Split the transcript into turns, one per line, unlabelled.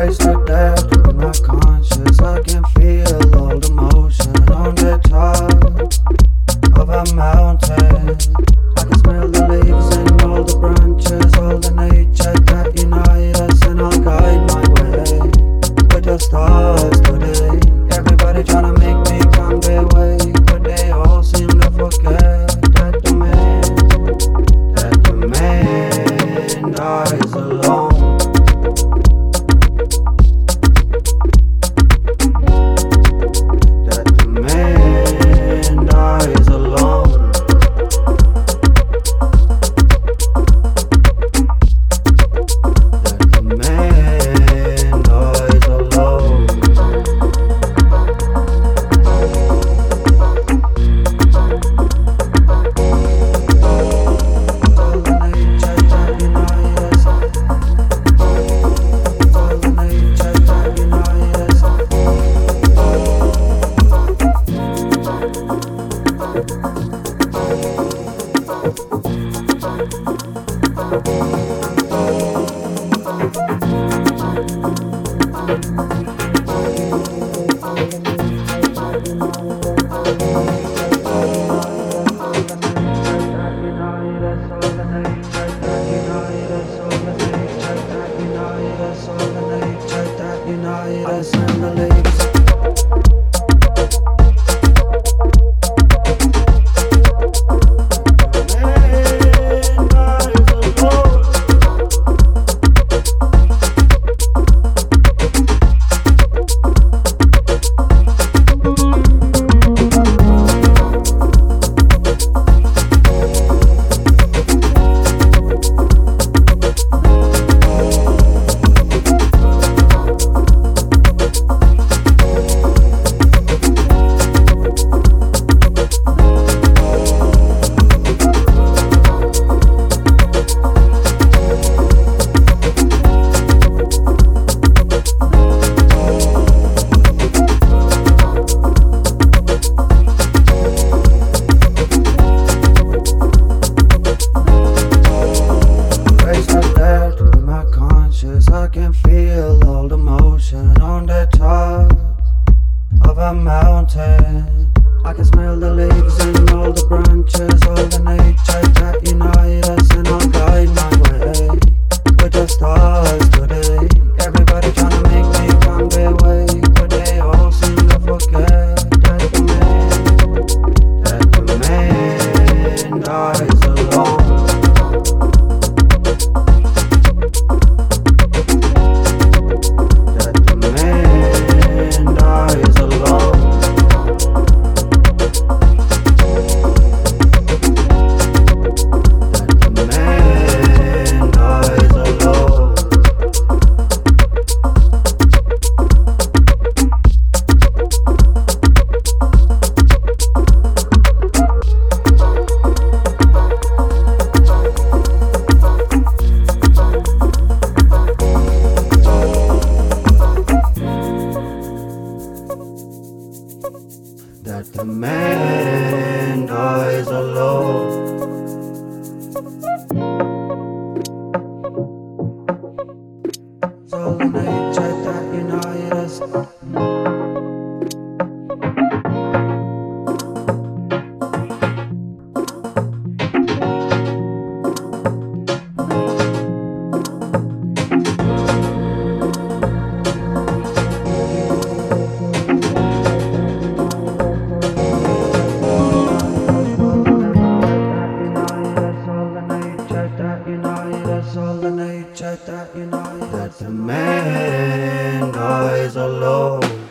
Race stars today. Us can feel all the motion on the top of a mountain. I can smell the leaves and all the branches, all the nature that unite us, and I'll guide my way with just stars today. Everybody trying to make me come their way, but they all seem to forget that the man, that the man dies alone. thank you That the man dies alone.